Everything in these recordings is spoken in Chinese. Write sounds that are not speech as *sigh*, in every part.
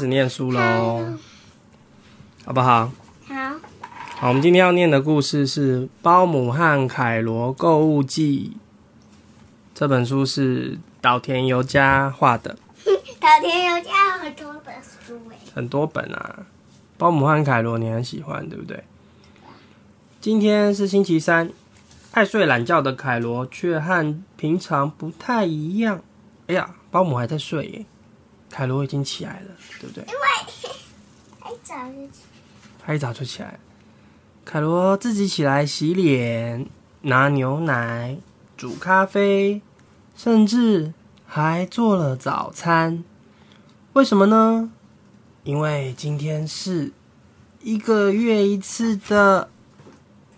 始念书喽，好不好？好，好，我们今天要念的故事是《包姆和凯罗购物记》。这本书是岛田由佳画的，*laughs* 岛田由佳有很多本书诶。很多本啊。包姆和凯罗你很喜欢，对不对？今天是星期三，爱睡懒觉的凯罗却和平常不太一样。哎呀，包姆还在睡耶，凯罗已经起来了，对不对？因为 *laughs* 太早就起他一早就起来，凯罗自己起来洗脸、拿牛奶、煮咖啡，甚至还做了早餐。为什么呢？因为今天是一个月一次的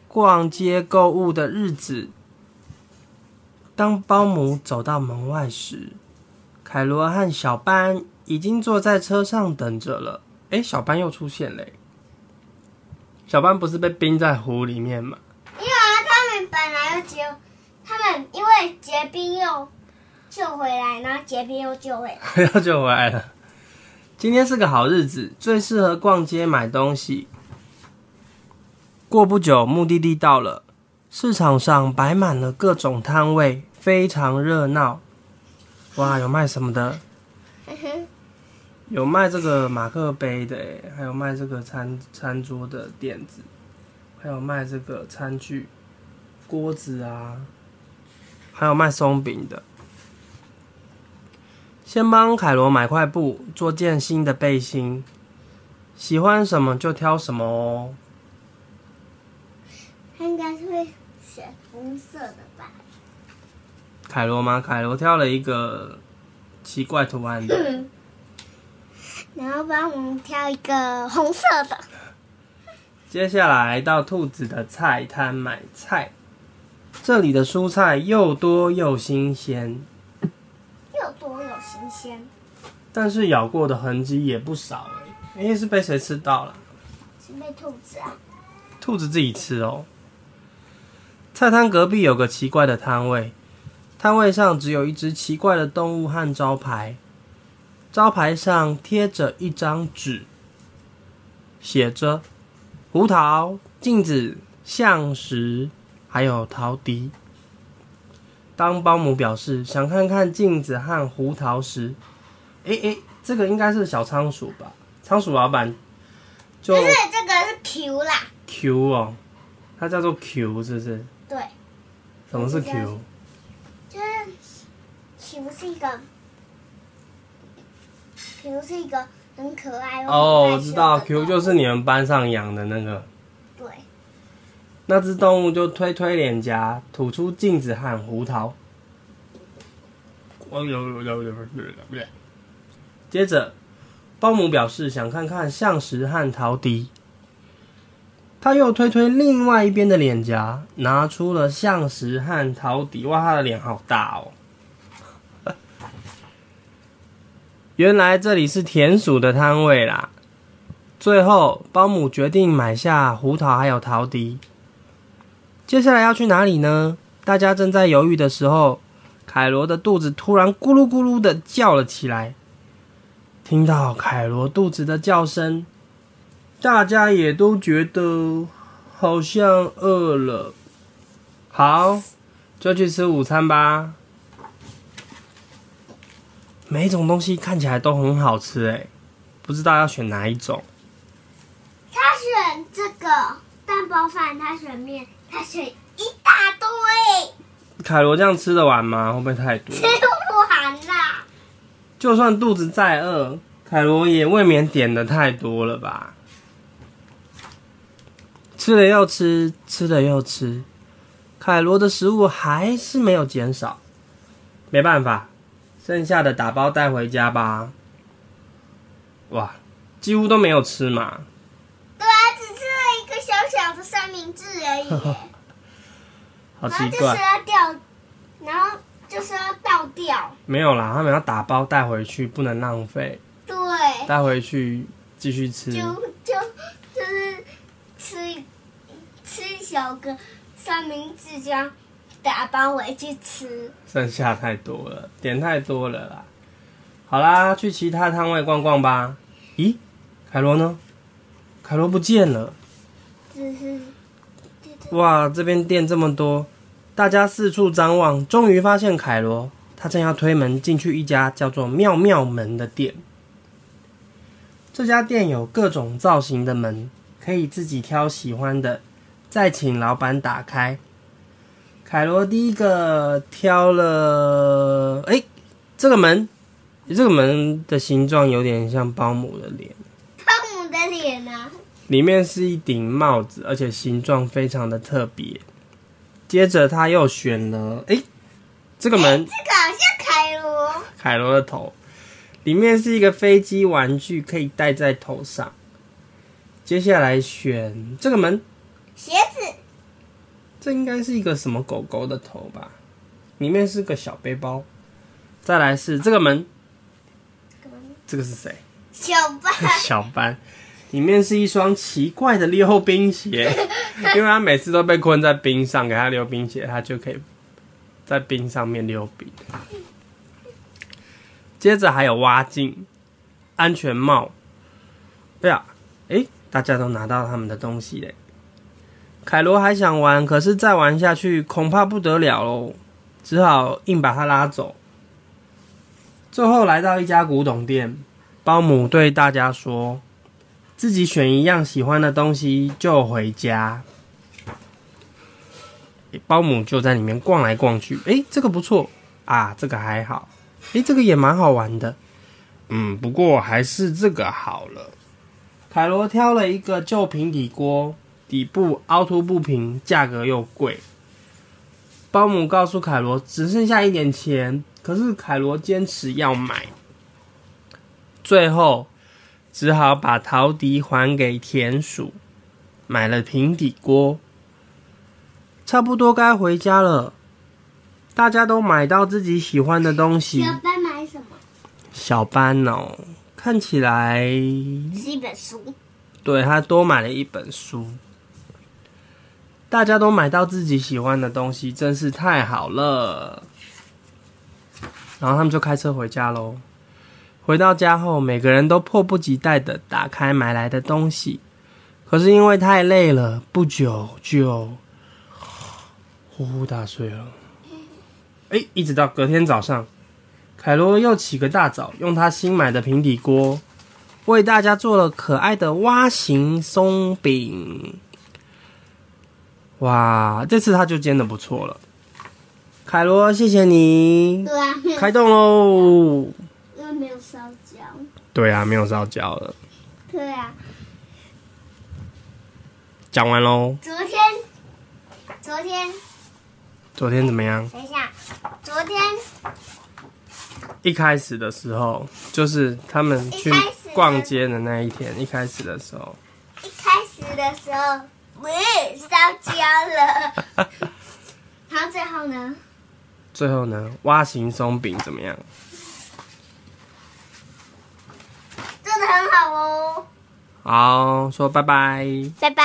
逛街购物的日子。当保姆走到门外时，凯罗和小班已经坐在车上等着了。哎，小班又出现嘞！小班不是被冰在湖里面吗？因为啊，他们本来要结，他们因为结冰又救回来，然后结冰又救回来。*laughs* 要救回来了。今天是个好日子，最适合逛街买东西。过不久，目的地到了，市场上摆满了各种摊位，非常热闹。哇，有卖什么的？*laughs* 有卖这个马克杯的，诶还有卖这个餐餐桌的垫子，还有卖这个餐具、锅子啊，还有卖松饼的。先帮凯罗买块布，做件新的背心。喜欢什么就挑什么哦。他应该是会选红色的吧？凯罗吗？凯罗挑了一个奇怪图案的。*coughs* 然后帮我们挑一个红色的。接下来到兔子的菜摊买菜，这里的蔬菜又多又新鲜，又多又新鲜，但是咬过的痕迹也不少哎。诶，是被谁吃到了？是被兔子啊？兔子自己吃哦。菜摊隔壁有个奇怪的摊位，摊位上只有一只奇怪的动物和招牌，招牌上贴着一张纸，写着胡桃、镜子、象石，还有陶笛。当保姆表示想看看镜子和胡桃时，诶诶，这个应该是小仓鼠吧？仓鼠老板就不是这个是 Q 啦，Q 哦，它叫做 Q 是不是？对，什么是 Q？就是 Q 是一个 Q 是一个很可爱哦，我知道 Q 就是你们班上养的那个对，那只动物，就推推脸颊，吐出镜子和胡桃。哦有有有有有有。接着，保姆表示想看看象石和陶笛。他又推推另外一边的脸颊，拿出了象石和陶笛。哇，他的脸好大哦！*laughs* 原来这里是田鼠的摊位啦。最后，保姆决定买下胡桃还有陶笛。接下来要去哪里呢？大家正在犹豫的时候，凯罗的肚子突然咕噜咕噜的叫了起来。听到凯罗肚子的叫声，大家也都觉得好像饿了。好，就去吃午餐吧。每一种东西看起来都很好吃，哎，不知道要选哪一种。他选这个蛋包饭，他选面，他选一大堆，凯罗这样吃得完吗？会不会太多？吃不完啦。就算肚子再饿，凯罗也未免点的太多了吧？吃了又吃，吃了又吃，凯罗的食物还是没有减少。没办法，剩下的打包带回家吧。哇，几乎都没有吃嘛。对啊，只吃了一个小小的三明治而已，*laughs* 好奇然后就是怪，要掉，然后就是要倒掉。没有啦，他们要打包带回去，不能浪费，对，带回去继续吃。就就就是吃吃一小个三明治，这样打包回去吃。剩下太多了，点太多了啦。好啦，去其他摊位逛逛吧。咦，凯罗呢？凯罗不见了。哇，这边店这么多，大家四处张望，终于发现凯罗。他正要推门进去一家叫做“妙妙门”的店。这家店有各种造型的门，可以自己挑喜欢的，再请老板打开。凯罗第一个挑了，哎，这个门，这个门的形状有点像保姆的脸，汤姆的脸啊，里面是一顶帽子，而且形状非常的特别。接着他又选了，哎，这个门这个好像凯罗，凯罗的头，里面是一个飞机玩具，可以戴在头上。接下来选这个门，鞋子，这应该是一个什么狗狗的头吧？里面是个小背包。再来是这个门，这个是谁？小班，*laughs* 小班，里面是一双奇怪的溜冰鞋，*laughs* 因为他每次都被困在冰上，给他溜冰鞋，他就可以在冰上面溜冰。接着还有蛙镜、安全帽。哎呀，哎，大家都拿到他们的东西嘞。凯罗还想玩，可是再玩下去恐怕不得了喽，只好硬把他拉走。最后来到一家古董店，保姆对大家说：“自己选一样喜欢的东西就回家。”保姆就在里面逛来逛去，诶，这个不错啊，这个还好，诶，这个也蛮好玩的，嗯，不过还是这个好了。凯罗挑了一个旧平底锅，底部凹凸不平，价格又贵。保姆告诉凯罗只剩下一点钱，可是凯罗坚持要买，最后只好把陶笛还给田鼠，买了平底锅。差不多该回家了，大家都买到自己喜欢的东西。小班买什么？小班哦，看起来是一本书。对他多买了一本书。大家都买到自己喜欢的东西，真是太好了。然后他们就开车回家喽。回到家后，每个人都迫不及待的打开买来的东西，可是因为太累了，不久就呼呼大睡了。哎，一直到隔天早上，凯罗又起个大早，用他新买的平底锅为大家做了可爱的蛙形松饼。哇，这次他就煎的不错了。凯罗，谢谢你，对啊，开动喽！因为没有烧焦。对啊，没有烧焦了。对啊，讲完喽。昨天，昨天，昨天怎么样？等一下，昨天一开始的时候，就是他们去逛街的那一天，一开始的时候，一开始的时候，喂，烧焦了。*laughs* 然后最后呢？最后呢，蛙形松饼怎么样？做的很好哦。好，说拜拜。拜拜。